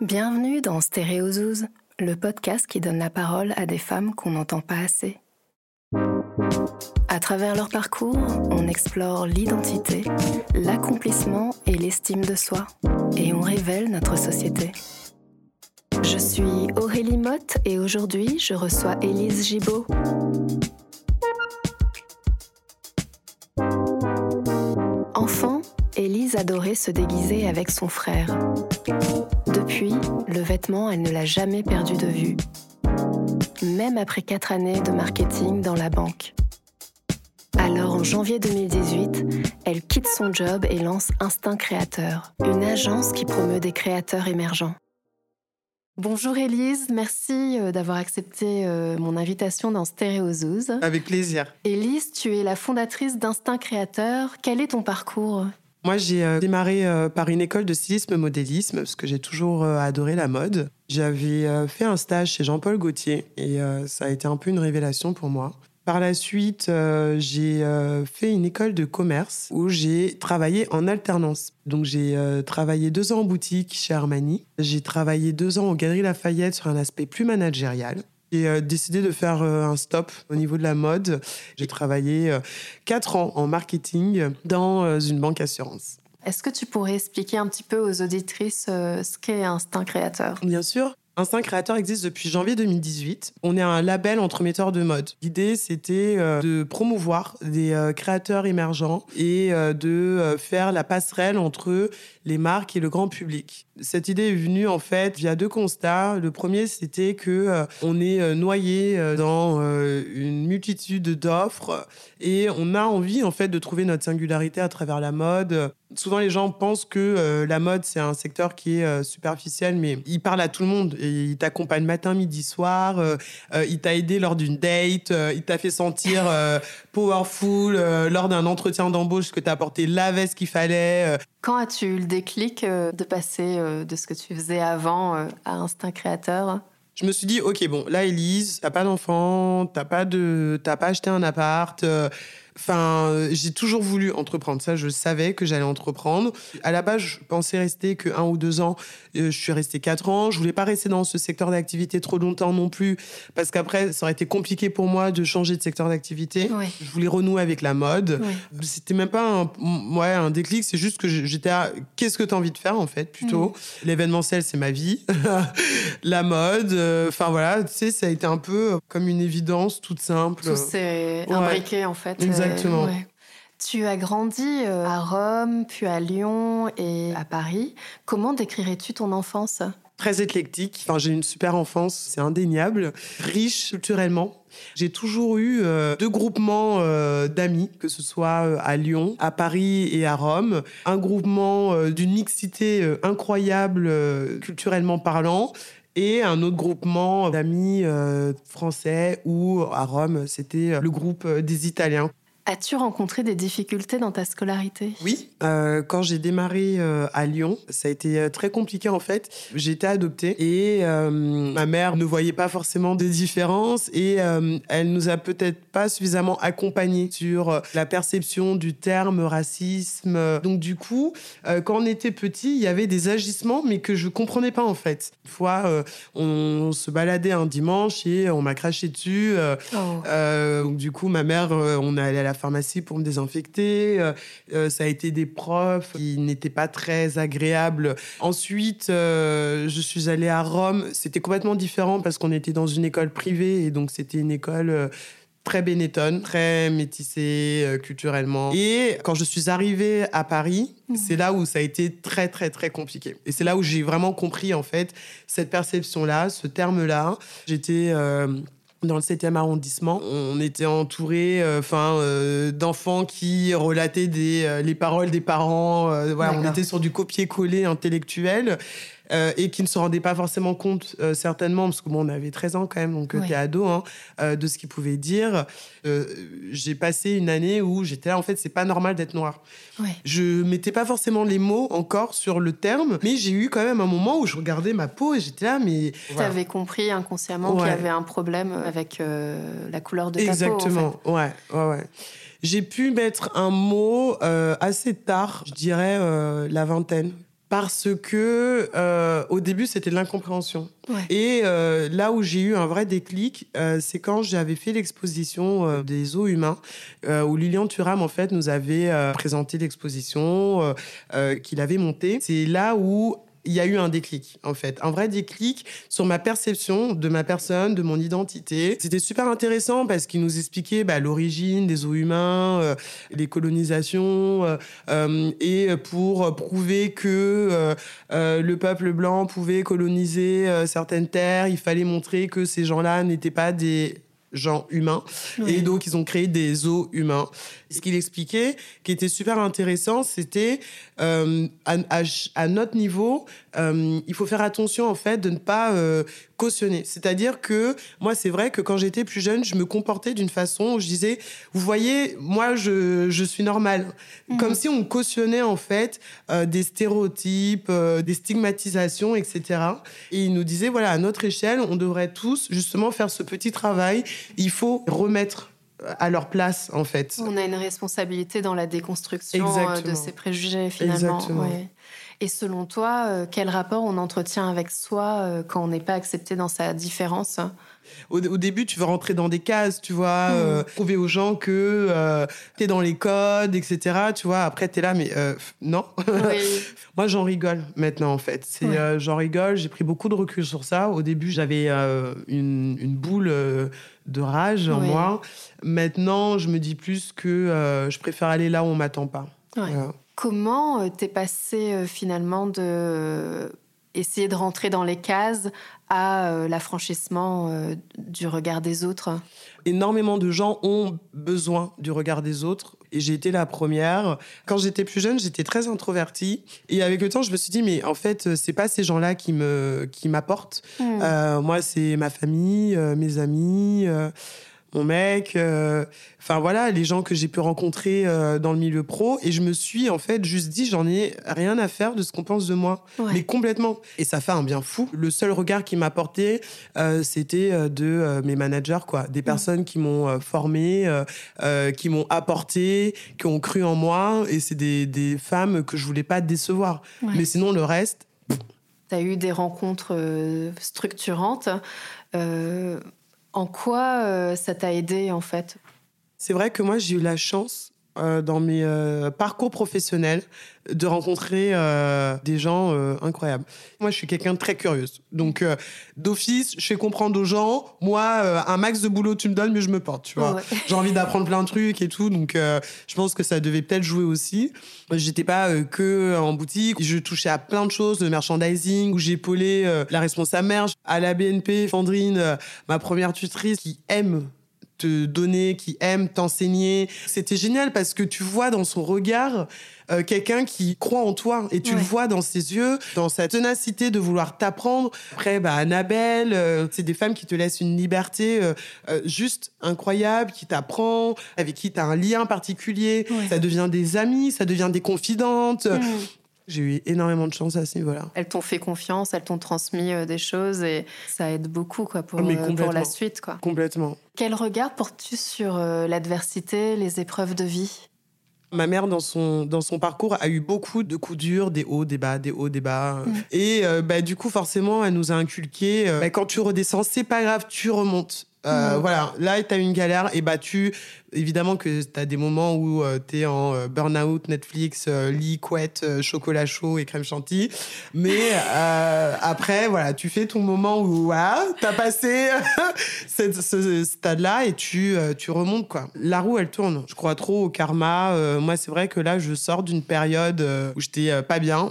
Bienvenue dans Stéréozouz, le podcast qui donne la parole à des femmes qu'on n'entend pas assez. À travers leur parcours, on explore l'identité, l'accomplissement et l'estime de soi, et on révèle notre société. Je suis Aurélie Motte et aujourd'hui je reçois Élise Gibaud. Enfant, Élise adorait se déguiser avec son frère. Depuis, le vêtement, elle ne l'a jamais perdu de vue. Même après quatre années de marketing dans la banque. Alors en janvier 2018, elle quitte son job et lance Instinct Créateur, une agence qui promeut des créateurs émergents. Bonjour Élise, merci euh, d'avoir accepté euh, mon invitation dans Stéréozouz. Avec plaisir. Élise, tu es la fondatrice d'Instinct Créateur. Quel est ton parcours? Moi, j'ai euh, démarré par une école de stylisme modélisme parce que j'ai toujours adoré la mode. J'avais fait un stage chez Jean-Paul Gaultier et ça a été un peu une révélation pour moi. Par la suite, euh, j'ai euh, fait une école de commerce où j'ai travaillé en alternance. Donc j'ai euh, travaillé deux ans en boutique chez Armani. J'ai travaillé deux ans aux Galeries Lafayette sur un aspect plus managérial. J'ai décidé de faire un stop au niveau de la mode. J'ai travaillé quatre ans en marketing dans une banque assurance. Est-ce que tu pourrais expliquer un petit peu aux auditrices ce qu'est Instinct Créateur? Bien sûr. Instinct Créateur existe depuis janvier 2018. On est un label entremetteur de mode. L'idée, c'était euh, de promouvoir des euh, créateurs émergents et euh, de faire la passerelle entre les marques et le grand public. Cette idée est venue en fait via deux constats. Le premier, c'était que on est noyé dans une multitude d'offres et on a envie en fait de trouver notre singularité à travers la mode. Souvent, les gens pensent que la mode c'est un secteur qui est superficiel, mais il parle à tout le monde il t'accompagne matin, midi, soir. Euh, euh, il t'a aidé lors d'une date. Euh, il t'a fait sentir powerful lors d'un entretien d'embauche que t'as apporté la veste qu'il fallait. Quand as-tu eu le déclic de passer de ce que tu faisais avant à Instinct Créateur? Je me suis dit, ok, bon, là, Elise, t'as pas d'enfant, t'as pas de, t'as pas acheté un appart, Enfin, j'ai toujours voulu entreprendre. Ça, je savais que j'allais entreprendre. À la base, je pensais rester que un ou deux ans. Euh, je suis restée quatre ans. Je voulais pas rester dans ce secteur d'activité trop longtemps non plus, parce qu'après, ça aurait été compliqué pour moi de changer de secteur d'activité. Je voulais renouer avec la mode. C'était même pas un, ouais, un déclic. C'est juste que j'étais à qu'est-ce que tu as envie de faire en fait, plutôt? Mm. L'événementiel, c'est ma vie. la mode, euh, enfin voilà, tu sais, ça a été un peu comme une évidence toute simple. Tout s'est imbriqué en fait. Exactement. Tu as grandi euh, à Rome, puis à Lyon et à Paris. Comment décrirais-tu ton enfance? Très éclectique. Enfin, j'ai une super enfance, c'est indéniable. Riche culturellement. J'ai toujours eu euh, deux groupements euh, d'amis, que ce soit à Lyon, à Paris et à Rome. Un groupement d'une mixité incroyable culturellement parlant et un autre groupement d'amis français où à Rome, c'était le groupe des Italiens. As-tu rencontré des difficultés dans ta scolarité? Oui, euh, quand j'ai démarré euh, à Lyon, ça a été euh, très compliqué en fait. J'ai été adoptée et ma mère ne voyait pas forcément des différences et elle nous a peut-être pas suffisamment accompagnés sur la perception du terme racisme. Donc du coup, quand on était petit, il y avait des agissements mais que je comprenais pas en fait. Une fois, on, se baladait un dimanche et on m'a craché dessus. Oh. donc du coup, ma mère, on est allé à la pharmacie pour me désinfecter. Euh, euh, ça a été des profs qui n'étaient pas très agréables. Ensuite, euh, je suis allée à Rome. C'était complètement différent parce qu'on était dans une école privée et donc c'était une école très bénétonne, très métissée culturellement. Et quand je suis arrivée à Paris, mmh. c'est là où ça a été très très très compliqué. Et c'est là où j'ai vraiment compris en fait cette perception-là, ce terme-là. J'étais dans le 7e arrondissement. On était entouré euh, euh, d'enfants qui relataient des, euh, les paroles des parents. voilà, on était sur du copier-coller intellectuel. Euh, et qui ne se rendaient pas forcément compte, euh, certainement, parce que bon, on avait 13 ans quand même, donc ouais. t'es ado, hein, euh, de ce qu'ils pouvaient dire. j'ai passé une année où j'étais là, en fait, c'est pas normal d'être noir. Ouais. Je mettais pas forcément les mots encore sur le terme, mais j'ai eu quand même un moment où je regardais ma peau et j'étais là, mais. Tu avais compris inconsciemment qu'il y avait un problème avec la couleur de ta peau. Exactement, ouais, ouais, ouais. J'ai pu mettre un mot assez tard, je dirais la vingtaine parce que euh, au début c'était de l'incompréhension. Et euh, là où j'ai eu un vrai déclic euh, c'est quand j'avais fait l'exposition des eaux humains où Lilian Thuram en fait nous avait présenté l'exposition qu'il avait montée. C'est là où il y a eu un déclic, en fait, un vrai déclic sur ma perception de ma personne, de mon identité. C'était super intéressant parce qu'il nous expliquait bah, l'origine des eaux humains, euh, les colonisations, euh, euh, et pour prouver que le peuple blanc pouvait coloniser certaines terres, il fallait montrer que ces gens-là n'étaient pas des gens humains. Et donc, ils ont créé des zoos humains. Ce qu'il expliquait, qui était super intéressant, c'était euh, à, notre niveau, euh, il faut faire attention en fait de ne pas euh, cautionner. C'est-à-dire que moi, c'est vrai que quand j'étais plus jeune, je me comportais d'une façon où je disais, vous voyez, moi, je, je suis normale. Mhm. Comme si on cautionnait en fait des stéréotypes, des stigmatisations, etc. Et il nous disait, voilà, à notre échelle, on devrait tous justement faire ce petit travail. Il faut remettre à leur place, en fait. On a une responsabilité dans la déconstruction euh, de ces préjugés, finalement. Et selon toi, euh, quel rapport on entretient avec soi euh, quand on n'est pas accepté dans sa différence? Au, début, tu veux rentrer dans des cases, tu vois, hmm. prouver aux gens que tu es dans les codes, etc. Tu vois, après, tu es là, mais non. Moi, j'en rigole maintenant, en fait. C'est, j'en rigole, j'ai pris beaucoup de recul sur ça. Au début, j'avais une, une, boule de rage en moi. Maintenant, je me dis plus que euh, je préfère aller là où on m'attend pas. Comment euh, t'es passé euh, finalement de essayer de rentrer dans les cases à l'affranchissement du regard des autres Énormément de gens ont besoin du regard des autres et j'ai été la première. Quand j'étais plus jeune, j'étais très introvertie et avec le temps, je me suis dit mais en fait, c'est pas ces gens-là qui me qui m'apportent. Hmm. moi, c'est ma famille, mes amis mon mec, euh, enfin voilà, les gens que j'ai pu rencontrer euh, dans le milieu pro. Et je me suis en fait juste dit, j'en ai rien à faire de ce qu'on pense de moi, mais complètement. Et ça fait un bien fou. Le seul regard qui m'a porté, euh, c'était de mes managers, quoi, des personnes qui m'ont formé, qui m'ont apporté, qui ont cru en moi. Et c'est des, des, femmes que je voulais pas décevoir. Mais sinon, le reste. Tu as eu des rencontres structurantes. En quoi euh, ça t'a aidé en fait? C'est vrai que moi j'ai eu la chance euh, dans mes euh, parcours professionnels de rencontrer des gens incroyables. Moi je suis quelqu'un de très curieuse. Donc d'office, je fais comprendre aux gens, moi un max de boulot tu me donnes mais je me porte, tu vois. J'ai envie d'apprendre plein de trucs et tout donc je pense que ça devait peut-être jouer aussi. J'étais pas que en boutique, je touchais à plein de choses, le merchandising où j'ai épaulé la responsable mère à la BNP, Fandrine, ma première tutrice qui aime te donner, qui aime t'enseigner. C'était génial parce que tu vois dans son regard euh, quelqu'un qui croit en toi et tu le vois dans ses yeux, dans sa ténacité de vouloir t'apprendre. Après, bah, Annabelle, euh, c'est des femmes qui te laissent une liberté euh, juste incroyable, qui t'apprend, avec qui tu as un lien particulier. Ça devient des amis, ça devient des confidentes. J'ai eu énormément de chance à ce niveau-là. Elles t'ont fait confiance, elles t'ont transmis euh, des choses et ça aide beaucoup quoi, pour, euh, pour la suite. Quoi. Complètement. Quel regard portes-tu sur euh, l'adversité, les épreuves de vie? Ma mère, dans son, dans son parcours, a eu beaucoup de coups durs, des hauts, des bas, des hauts, des bas. Mm. Et bah, du coup, forcément, elle nous a inculqué bah, quand tu redescends, c'est pas grave, tu remontes. Mm. Voilà, là, tu as une galère, et bah, tu évidemment que tu as des moments où euh, tu es en euh, burn-out, Netflix, euh, lit, couette, chocolat chaud et crème chantilly. Mais après, voilà, tu fais ton moment où voilà, tu as passé ce, stade-là et tu, tu remontes. quoi. La roue, elle tourne. Je crois trop au karma. moi, c'est vrai que là, je sors d'une période où j'étais pas bien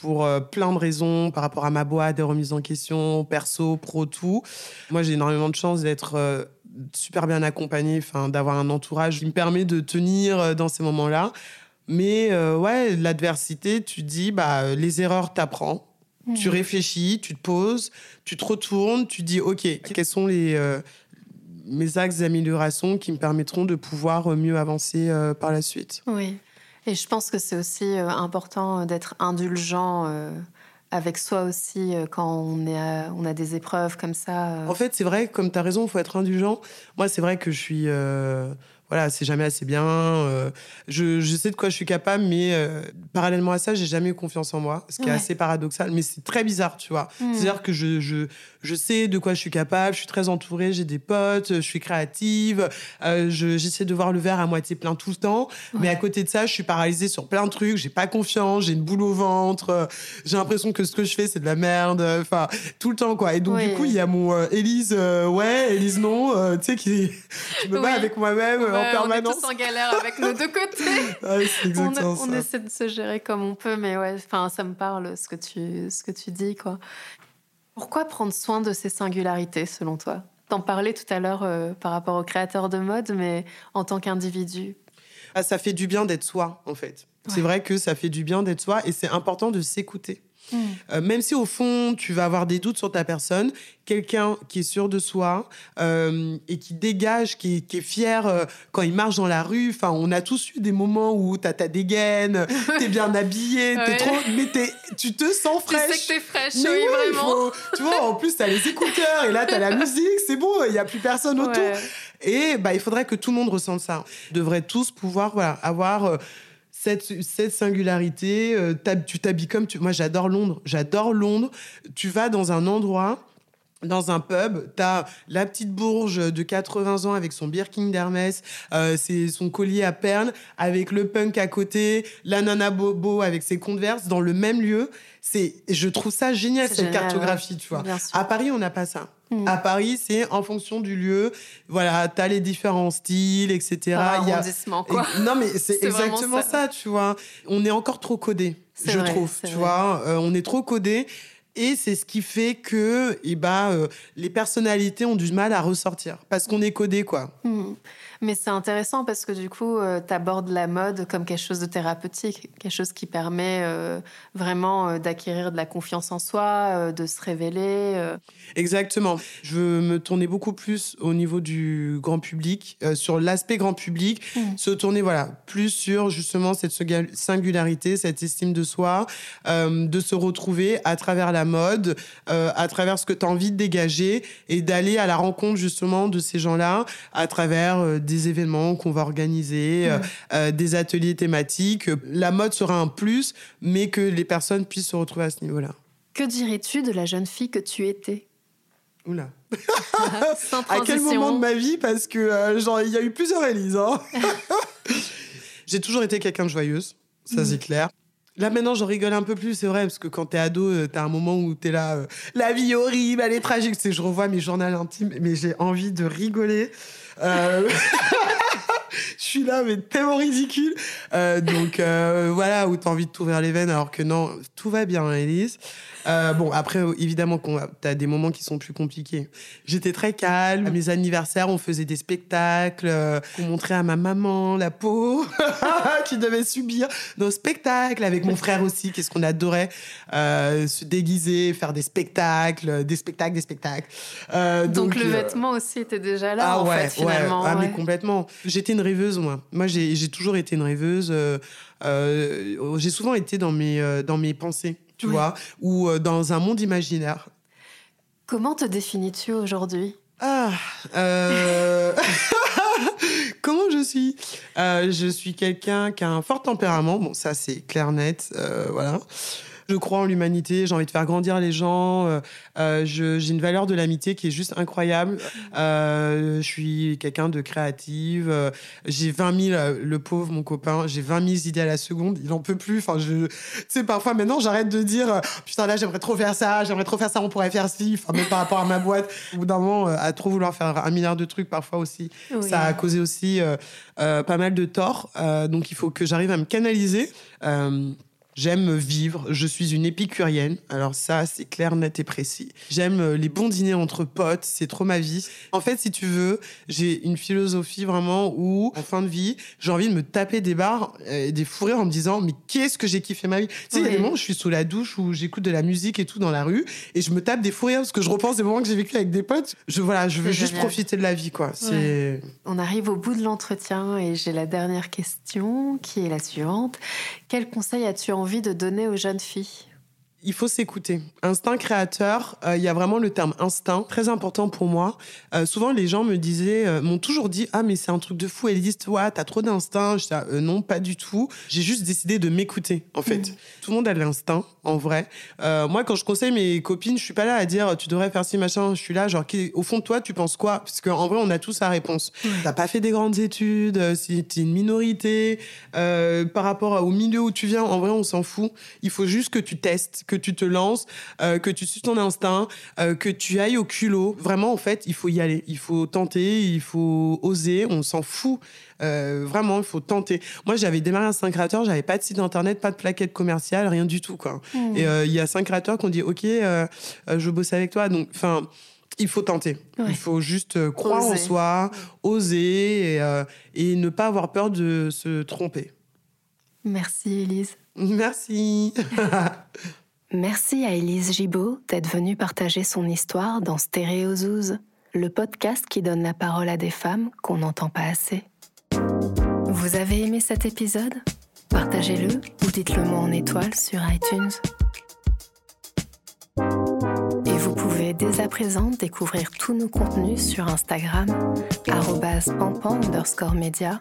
pour plein de raisons par rapport à ma boîte, des remises en question, perso, pro, tout. Moi, j'ai énormément de chance d'être super bien accompagné, enfin d'avoir un entourage qui me permet de tenir euh, dans ces moments-là. Mais euh, ouais, l'adversité, tu dis bah les erreurs t'apprends. Tu mmh. réfléchis, tu te poses, tu te retournes, tu dis OK, quels sont les euh, mes axes d'amélioration qui me permettront de pouvoir mieux avancer par la suite? Oui. Et je pense que c'est aussi important d'être indulgent avec soi aussi euh, quand on, est on a des épreuves comme ça. Euh. En fait, c'est vrai, comme tu as raison, il faut être indulgent. Moi, c'est vrai que je suis. Euh, voilà, c'est jamais assez bien. Euh, je, je, sais de quoi je suis capable, mais euh, parallèlement à ça, j'ai jamais eu confiance en moi, ce qui est assez paradoxal, mais c'est très bizarre, tu vois. Hmm. C'est-à-dire que je, je, je, sais de quoi je suis capable, je suis très entourée, j'ai des potes, je suis créative, euh, j'essaie de voir le verre à moitié plein tout le temps, mais à côté de ça, je suis paralysée sur plein de trucs, j'ai pas confiance, j'ai une boule au ventre, j'ai l'impression que ce que je fais, c'est de la merde, enfin, tout le temps, quoi. Et donc, du coup, il y a mon Élise, ouais, Élise non, tu sais, qui je me bats avec moi-même on est tous en galère avec nos deux côtés. on, essaie de se gérer comme on peut, mais ouais, enfin, ça me parle ce que tu, ce que tu dis, quoi. Pourquoi prendre soin de ces singularités, selon toi? T'en parlais tout à l'heure euh, par rapport aux créateurs de mode, mais en tant qu'individu. Ah, ça fait du bien d'être soi, en fait. C'est vrai que ça fait du bien d'être soi et c'est important de s'écouter. Euh, même si au fond, tu vas avoir des doutes sur ta personne, quelqu'un qui est sûr de soi euh, et qui dégage, qui est, fier euh, quand il marche dans la rue. Enfin, on a tous eu des moments où tu as ta dégaine, tu es bien habillé, es trop, mais tu te sens fraîche. Tu sais que t'es fraîche, oui, vraiment. tu vois, en plus, tu as les écouteurs et là, tu as la musique, c'est bon, il n'y a plus personne autour. Et bah, il faudrait que tout le monde ressente ça. On devrait tous pouvoir voilà, avoir cette, singularité. Euh, tu t'habilles comme tu. Moi, j'adore Londres. J'adore Londres. Tu vas dans un endroit dans un pub, t'as la petite bourge de 80 ans avec son Birkin d'Hermès, euh, son collier à perles, avec le punk à côté, la nana bobo avec ses converses dans le même lieu. C'est, je trouve ça génial cette cartographie, tu vois. À Paris, on n'a pas ça. Mm. À Paris, c'est en fonction du lieu. Voilà, t'as les différents styles, etc. Il y a... quoi. Non, mais c'est exactement ça. tu vois. On est encore trop codé, je trouve, tu vois. Euh, on est trop codé. Et c'est ce qui fait que eh ben, euh, les personnalités ont du mal à ressortir. Parce qu'on est codé, quoi. Mm. Mais c'est intéressant parce que du coup, euh, tu abordes la mode comme quelque chose de thérapeutique, quelque chose qui permet euh, vraiment euh, d'acquérir de la confiance en soi, de se révéler. Exactement. Je veux me tourner beaucoup plus au niveau du grand public, sur l'aspect grand public, mmh. se tourner voilà, plus sur justement cette singularité, cette estime de soi, de se retrouver à travers la mode, à travers ce que tu as envie de dégager et d'aller à la rencontre justement de ces gens-là à travers des événements qu'on va organiser, euh, euh, des ateliers thématiques. La mode sera un plus, mais que les personnes puissent se retrouver à ce niveau-là. Que dirais-tu de la jeune fille que tu étais? Oula. à quel moment de ma vie? Parce que euh, genre il y a eu plusieurs Élises. Hein. J'ai toujours été quelqu'un de joyeuse, ça c'est mm. clair. Là maintenant, j'en rigole un peu plus, c'est vrai, parce que quand t'es ado, t'as un moment où t'es là, la vie horrible, elle est tragique. C'est, je revois mes journaux intimes, mais j'ai envie de rigoler. Euh, je suis là, mais tellement ridicule. Euh, donc euh, voilà, où t'as envie de t'ouvrir les veines, alors que non, tout va bien, Elise. Euh, bon, après, évidemment, tu as des moments qui sont plus compliqués. J'étais très calme. À mes anniversaires, on faisait des spectacles. On montrait à ma maman la peau qui devait subir nos spectacles. Avec mon frère aussi, qu'est-ce qu'on adorait. Se déguiser, faire des spectacles, des spectacles, des spectacles. donc, le vêtement aussi était déjà là, ah, en fait, finalement. Ah, mais complètement. J'étais une rêveuse, moi. Moi, j'ai toujours été une rêveuse. j'ai souvent été dans mes, dans mes pensées tu vois, ou euh, dans un monde imaginaire. Comment te définis-tu aujourd'hui? Ah, euh... comment je suis? Euh, Je suis quelqu'un qui a un fort tempérament. Bon, ça c'est clair net, euh, voilà. Je crois en l'humanité, j'ai envie de faire grandir les gens. Euh, euh, j'ai une valeur de l'amitié qui est juste incroyable. Euh, je suis quelqu'un de créative. j'ai 20 000, le pauvre, mon copain, j'ai 20 000 idées à la seconde. Il en peut plus. Enfin, je, tu sais, parfois maintenant, j'arrête de dire putain, là, j'aimerais trop faire ça, j'aimerais trop faire ça, on pourrait faire ci. Enfin, même par rapport à ma boîte. Au bout d'un moment, à trop vouloir faire un milliard de trucs, parfois aussi, ça a causé aussi pas mal de torts. donc, il faut que j'arrive à me canaliser. J'aime vivre, je suis une épicurienne. Alors ça, c'est clair, net et précis. J'aime euh, les bons dîners entre potes, c'est trop ma vie. En fait, si tu veux, j'ai une philosophie vraiment où, en fin de vie, j'ai envie de me taper des barres euh, et des fourrures en me disant, mais qu'est-ce que j'ai kiffé ma vie? Tu sais, il y a des moments où je suis sous la douche, où j'écoute de la musique et tout dans la rue, et je me tape des fourrures parce que je repense des moments que j'ai vécu avec des potes. Je, voilà, je veux juste profiter de la vie, quoi. C'est... On arrive au bout de l'entretien et j'ai la dernière question qui est la suivante. Quel conseil as-tu envie de donner aux jeunes filles il faut s'écouter. Instinct créateur, euh, il y a vraiment le terme instinct, très important pour moi. Euh, souvent, les gens me disaient, euh, m'ont toujours dit, ah mais c'est un truc de fou, Elise, ouais, t'as trop d'instinct. Je dis, non, pas du tout. J'ai juste décidé de m'écouter, en fait. Mmh. Tout le monde a de l'instinct, en vrai. moi, quand je conseille mes copines, je suis pas là à dire, tu devrais faire ci, machin. Je suis là, genre, au fond de toi, tu penses quoi? Parce qu'en vrai, on a tous la réponse. Mmh. T'as pas fait des grandes études, si t'es une minorité, par rapport au milieu où tu viens, en vrai, on s'en fout. Il faut juste que tu testes que tu te lances, euh, que tu suis ton instinct, euh, que tu ailles au culot. Vraiment, en fait, il faut y aller. Il faut tenter, il faut oser. On s'en fout. Euh, vraiment, il faut tenter. Moi, j'avais démarré un 5 créateur, j'avais pas de site internet, pas de plaquette commerciale, rien du tout. Quoi. Mmh. Et il y a 5 créateurs qui ont dit Ok, je bosse avec toi. Donc, enfin il faut tenter. Il faut juste croire en soi, oser et, et, ne pas avoir peur de se tromper. Merci Elise. Merci. Merci à Elise Gibaud d'être venue partager son histoire dans Stéréozouz, le podcast qui donne la parole à des femmes qu'on n'entend pas assez. Vous avez aimé cet épisode? Partagez-le ou dites-le moi en étoile sur iTunes. Et vous pouvez dès à présent découvrir tous nos contenus sur Instagram, pampan underscore media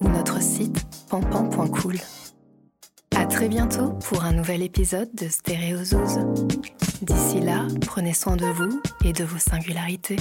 ou notre site pampan.cool. Très bientôt pour un nouvel épisode de Stéréozouz. D'ici là, prenez soin de vous et de vos singularités.